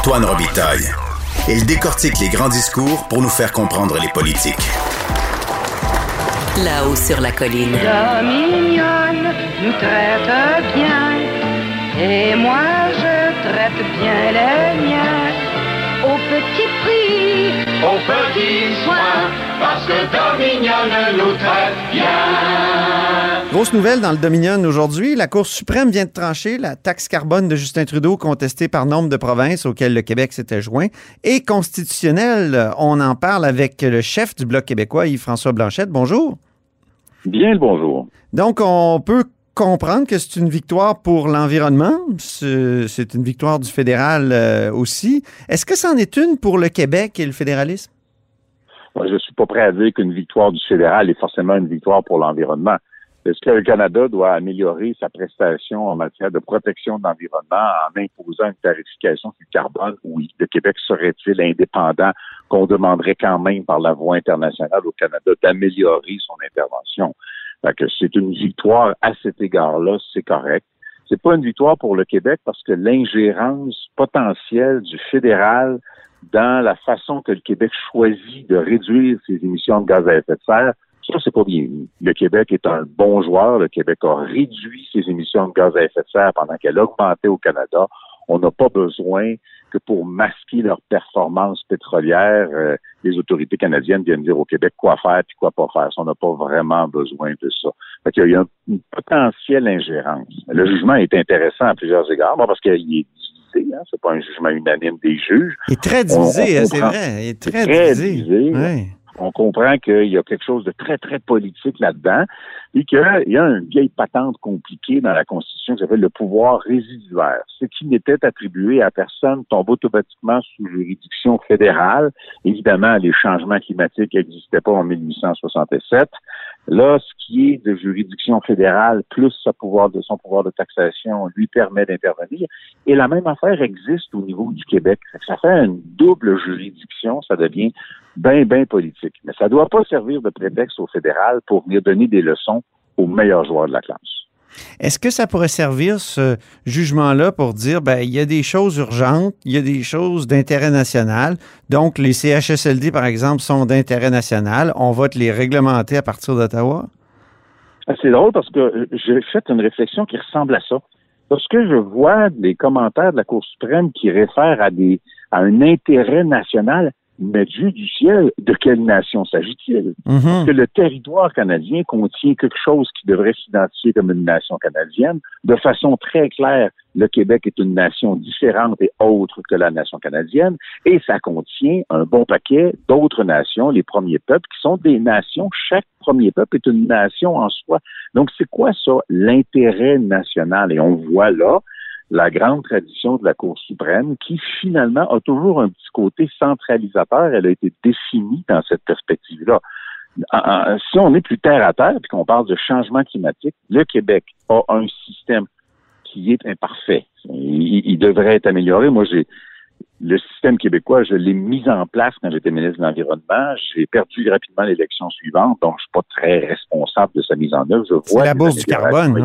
Antoine Robitaille. Il décortique les grands discours pour nous faire comprendre les politiques. Là-haut sur la colline. La mignonne nous traite bien. Et moi, je traite bien les miens. Au petit prix, au petit soin, parce que Dominion nous traite bien. Grosse nouvelle dans le Dominion aujourd'hui. La Cour suprême vient de trancher la taxe carbone de Justin Trudeau contestée par nombre de provinces auxquelles le Québec s'était joint et constitutionnelle. On en parle avec le chef du Bloc québécois, Yves-François Blanchette. Bonjour. Bien le bonjour. Donc, on peut comprendre que c'est une victoire pour l'environnement. C'est une victoire du fédéral euh, aussi. Est-ce que c'en est une pour le Québec et le fédéralisme? Je ne suis pas prêt à dire qu'une victoire du fédéral est forcément une victoire pour l'environnement. Est-ce que le Canada doit améliorer sa prestation en matière de protection de l'environnement en imposant une tarification du carbone? Oui. Le Québec serait-il indépendant qu'on demanderait quand même par la voie internationale au Canada d'améliorer son intervention? Que c'est une victoire à cet égard-là, c'est correct. C'est pas une victoire pour le Québec parce que l'ingérence potentielle du fédéral dans la façon que le Québec choisit de réduire ses émissions de gaz à effet de serre, ça, c'est pas bien. Le Québec est un bon joueur. Le Québec a réduit ses émissions de gaz à effet de serre pendant qu'elle augmentait au Canada. On n'a pas besoin que pour masquer leur performance pétrolière, euh, les autorités canadiennes viennent dire au Québec quoi faire et quoi pas faire. on n'a pas vraiment besoin de ça. Fait qu'il y a une potentielle ingérence. Le jugement est intéressant à plusieurs égards, parce qu'il est divisé. Hein, c'est pas un jugement unanime des juges. Il est très divisé, hein, c'est vrai. Il est très, divisé. On comprend qu'il y a quelque chose de très, très politique là-dedans et qu'il y a une vieille patente compliquée dans la Constitution qui s'appelle le pouvoir résiduaire. Ce qui n'était attribué à personne tombe automatiquement sous juridiction fédérale. Évidemment, les changements climatiques n'existaient pas en 1867. Là, ce qui est de juridiction fédérale plus son pouvoir de taxation lui permet d'intervenir. Et la même affaire existe au niveau du Québec. Ça fait une double juridiction, ça devient bien, bien politique. Mais ça ne doit pas servir de prétexte au fédéral pour venir donner des leçons aux meilleurs joueurs de la classe. Est-ce que ça pourrait servir ce jugement-là pour dire ben il y a des choses urgentes, il y a des choses d'intérêt national. Donc les CHSLD par exemple sont d'intérêt national, on va te les réglementer à partir d'Ottawa? Ah, C'est drôle parce que j'ai fait une réflexion qui ressemble à ça. Lorsque je vois des commentaires de la Cour suprême qui réfèrent à des à un intérêt national, mais Dieu du ciel, de quelle nation s'agit-il? Mhm. Que le territoire canadien contient quelque chose qui devrait s'identifier comme une nation canadienne. De façon très claire, le Québec est une nation différente et autre que la nation canadienne, et ça contient un bon paquet d'autres nations, les premiers peuples, qui sont des nations. Chaque premier peuple est une nation en soi. Donc, c'est quoi ça, l'intérêt national? Et on voit là, la grande tradition de la Cour suprême qui finalement a toujours un petit côté centralisateur. Elle a été définie dans cette perspective-là. Si on est plus terre à terre et qu'on parle de changement climatique, le Québec a un système qui est imparfait. Il, devrait être amélioré. Moi, j'ai le système québécois, je l'ai mis en place quand j'étais ministre de l'Environnement. J'ai perdu rapidement l'élection suivante, donc je suis pas très responsable de sa mise en œuvre. Je vois la bourse du carbone,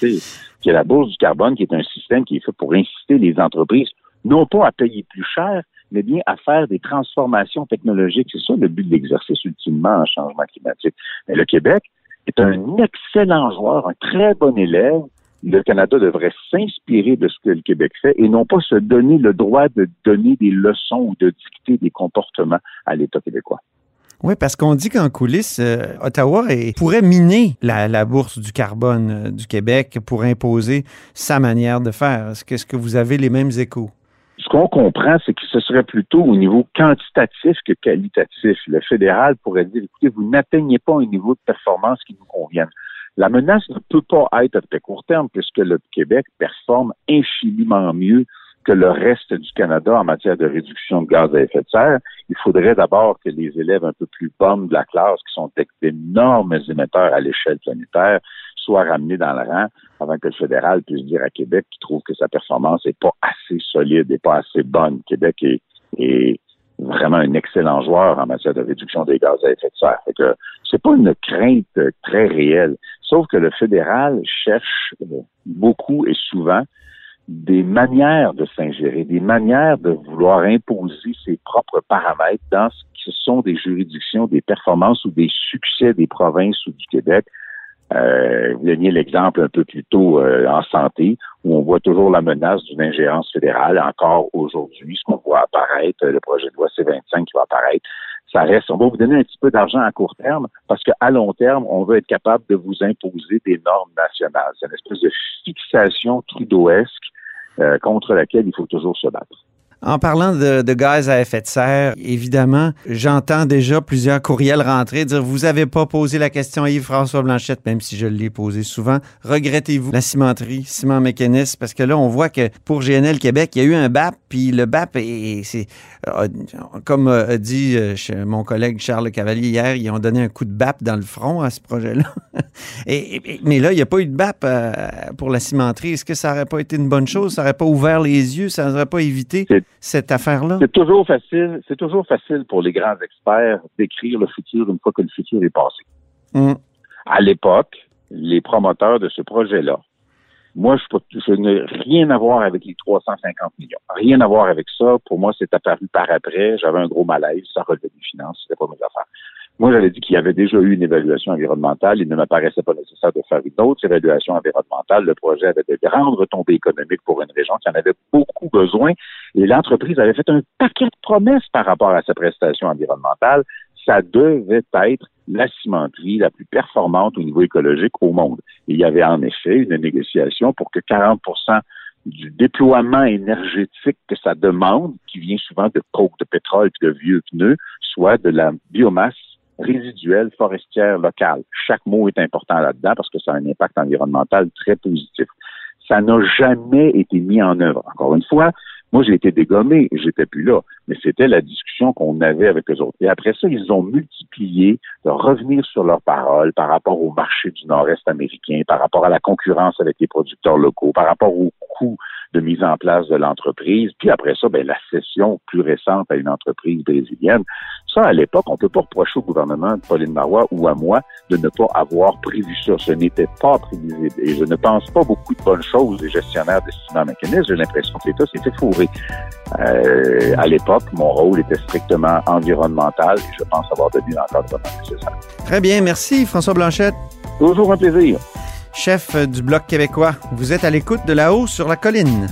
oui. Qui est la bourse du carbone, qui est un système qui est fait pour inciter les entreprises, non pas à payer plus cher, mais bien à faire des transformations technologiques. C'est ça le but de l'exercice ultimement en changement climatique. Mais le Québec est un excellent joueur, un très bon élève le Canada devrait s'inspirer de ce que le Québec fait et non pas se donner le droit de donner des leçons ou de dicter des comportements à l'État québécois. Oui, parce qu'on dit qu'en coulisses, euh, Ottawa pourrait miner la, bourse du carbone euh, du Québec pour imposer sa manière de faire. Est-ce que, est que vous avez les mêmes échos? Ce qu'on comprend, c'est que ce serait plutôt au niveau quantitatif que qualitatif. Le fédéral pourrait dire, écoutez, vous n'atteignez pas un niveau de performance qui nous convienne. La menace ne peut pas être à très court terme puisque le Québec performe infiniment mieux que le reste du Canada en matière de réduction de gaz à effet de serre. Il faudrait d'abord que les élèves un peu plus bons de la classe, qui sont d'énormes émetteurs à l'échelle planétaire, soient ramenés dans le rang avant que le fédéral puisse dire à Québec qu'il trouve que sa performance n'est pas assez solide et pas assez bonne. Québec est, vraiment un excellent joueur en matière de réduction des gaz à effet de serre. Fait que c'est pas une crainte très réelle. Sauf que le fédéral cherche euh, beaucoup et souvent des manières de s'ingérer, des manières de vouloir imposer ses propres paramètres dans ce qui sont des juridictions, des performances ou des succès des provinces ou du Québec. Euh, vous donniez l'exemple un peu plus tôt euh, en santé, où on voit toujours la menace d'une ingérence fédérale encore aujourd'hui, ce qu'on voit apparaître, le projet de loi C25 qui va apparaître, ça reste, on va vous donner un petit peu d'argent à court terme parce qu'à long terme, on veut être capable de vous imposer des normes nationales. C'est une espèce de fixation trudeauesque euh, contre laquelle il faut toujours se battre. En parlant de, gaz à effet de serre, évidemment, j'entends déjà plusieurs courriels rentrer dire vous avez pas posé la question à Yves-François Blanchette, même si je l'ai posé souvent. Regrettez-vous la cimenterie, ciment mécanisme, parce que là, on voit que pour GNL Québec, il y a eu un BAP, puis le BAP, c'est comme a dit euh, mon collègue Charles Cavalier hier, ils ont donné un coup de BAP dans le front à ce projet-là. et, mais là, il n'y a pas eu de BAP euh, pour la cimenterie. Est-ce que ça n'aurait pas été une bonne chose? Ça n'aurait pas ouvert les yeux? Ça n'aurait pas évité? Cette affaire-là? C'est toujours facile, c'est toujours facile pour les grands experts d'écrire le futur une fois que le futur est passé. Hum. À l'époque, les promoteurs de ce projet-là, moi, je, je n'ai rien à voir avec les 350 millions. Rien à voir avec ça. Pour moi, c'est apparu par après. J'avais un gros malaise. Ça relevait des finances. C'était pas mes affaires. Moi, j'avais dit qu'il y avait déjà eu une évaluation environnementale. Il ne m'apparaissait pas nécessaire de faire une autre évaluation environnementale. Le projet avait de grandes retombées économiques pour une région qui en avait beaucoup besoin. Et l'entreprise avait fait un paquet de promesses par rapport à sa prestation environnementale. Ça devait être la cimenterie la plus performante au niveau écologique au monde. il y avait en effet une négociation pour que 40% du déploiement énergétique que ça demande, qui vient souvent de coke, de pétrole et de vieux pneus, soit de la biomasse résiduelle forestière locale. Chaque mot est important là-dedans parce que ça a un impact environnemental très positif. Ça n'a jamais été mis en œuvre. Encore une fois, moi, j'ai été dégommé, j'étais plus là, mais c'était la discussion qu'on avait avec eux autres. Et après ça, ils ont multiplié de revenir sur leurs paroles par rapport au marché du Nord-Est américain, par rapport à la concurrence avec les producteurs locaux, par rapport au coût de mise en place de l'entreprise. Puis après ça, ben, la cession plus récente à une entreprise brésilienne. Ça, à l'époque, on peut pas reprocher au gouvernement de Pauline Marois ou à moi de ne pas avoir prévu ça. Ce n'était pas prévisible. Et je ne pense pas beaucoup de bonnes choses des gestionnaires de ciment mécanisme. J'ai l'impression que l'État s'était fourré. À l'époque, mon rôle était strictement environnemental et je pense avoir donné l'encadrement nécessaire. Très bien. Merci, François Blanchette. Toujours un plaisir chef du Bloc québécois. Vous êtes à l'écoute de là-haut sur la colline.